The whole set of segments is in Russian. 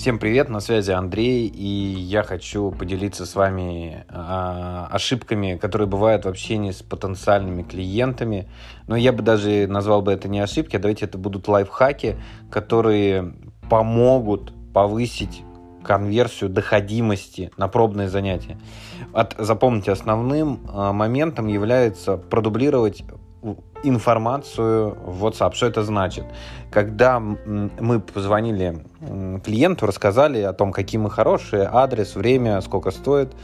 Всем привет, на связи Андрей, и я хочу поделиться с вами а, ошибками, которые бывают в общении с потенциальными клиентами. Но я бы даже назвал бы это не ошибки, а давайте это будут лайфхаки, которые помогут повысить конверсию доходимости на пробные занятия. От, запомните, основным а, моментом является продублировать информацию в WhatsApp. Что это значит? Когда мы позвонили клиенту, рассказали о том, какие мы хорошие, адрес, время, сколько стоит,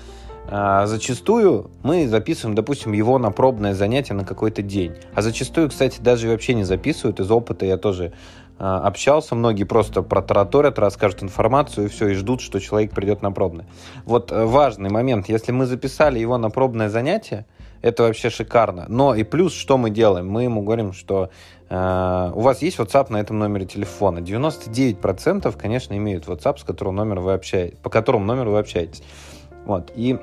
а, зачастую мы записываем, допустим, его на пробное занятие на какой-то день. А зачастую, кстати, даже вообще не записывают. Из опыта я тоже а, общался. Многие просто протараторят, расскажут информацию и все, и ждут, что человек придет на пробное. Вот э, важный момент. Если мы записали его на пробное занятие, это вообще шикарно. Но и плюс, что мы делаем? Мы ему говорим, что э, у вас есть WhatsApp на этом номере телефона. 99% конечно, имеют WhatsApp, с которым номер вы общаетесь, по которому номеру вы общаетесь. Вот. И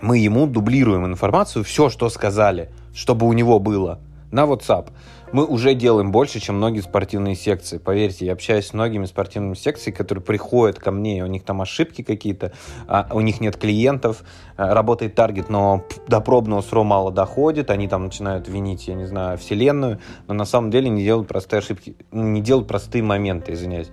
мы ему дублируем информацию, все, что сказали, чтобы у него было на WhatsApp мы уже делаем больше, чем многие спортивные секции. Поверьте, я общаюсь с многими спортивными секциями, которые приходят ко мне, у них там ошибки какие-то, а у них нет клиентов, а, работает таргет, но до пробного СРО мало доходит, они там начинают винить, я не знаю, вселенную, но на самом деле не делают простые ошибки, не делают простые моменты, извиняюсь.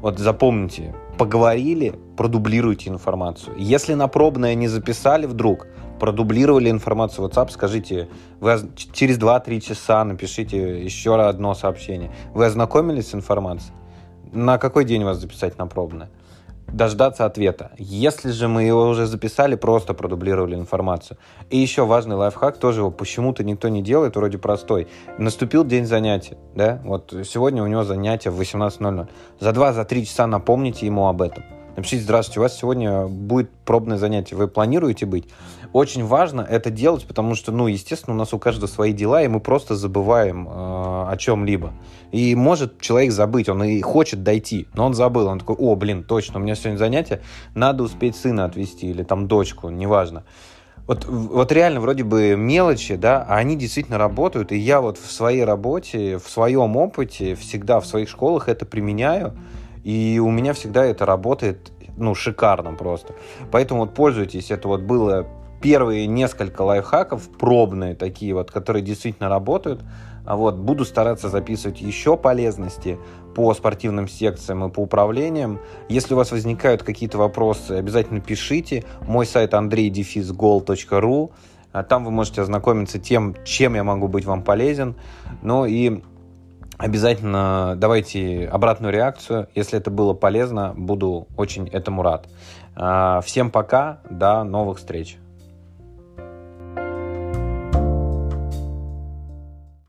Вот запомните, поговорили, продублируйте информацию. Если на пробное не записали вдруг, продублировали информацию в WhatsApp, скажите, вы через 2-3 часа напишите еще одно сообщение. Вы ознакомились с информацией? На какой день вас записать на пробное? Дождаться ответа. Если же мы его уже записали, просто продублировали информацию. И еще важный лайфхак, тоже его почему-то никто не делает, вроде простой. Наступил день занятия, да, вот сегодня у него занятие в 18.00. За 2-3 часа напомните ему об этом Напишите, здравствуйте, у вас сегодня будет пробное занятие, вы планируете быть? Очень важно это делать, потому что, ну, естественно, у нас у каждого свои дела, и мы просто забываем э, о чем-либо. И может человек забыть, он и хочет дойти, но он забыл, он такой, о, блин, точно, у меня сегодня занятие, надо успеть сына отвезти или там дочку, неважно. Вот, вот реально вроде бы мелочи, да, а они действительно работают, и я вот в своей работе, в своем опыте всегда в своих школах это применяю, и у меня всегда это работает, ну, шикарно просто. Поэтому вот пользуйтесь. Это вот было первые несколько лайфхаков, пробные такие вот, которые действительно работают. А вот буду стараться записывать еще полезности по спортивным секциям и по управлениям. Если у вас возникают какие-то вопросы, обязательно пишите. Мой сайт andreydefisgol.ru. А там вы можете ознакомиться тем, чем я могу быть вам полезен. Ну и Обязательно давайте обратную реакцию. Если это было полезно, буду очень этому рад. А, всем пока, до новых встреч.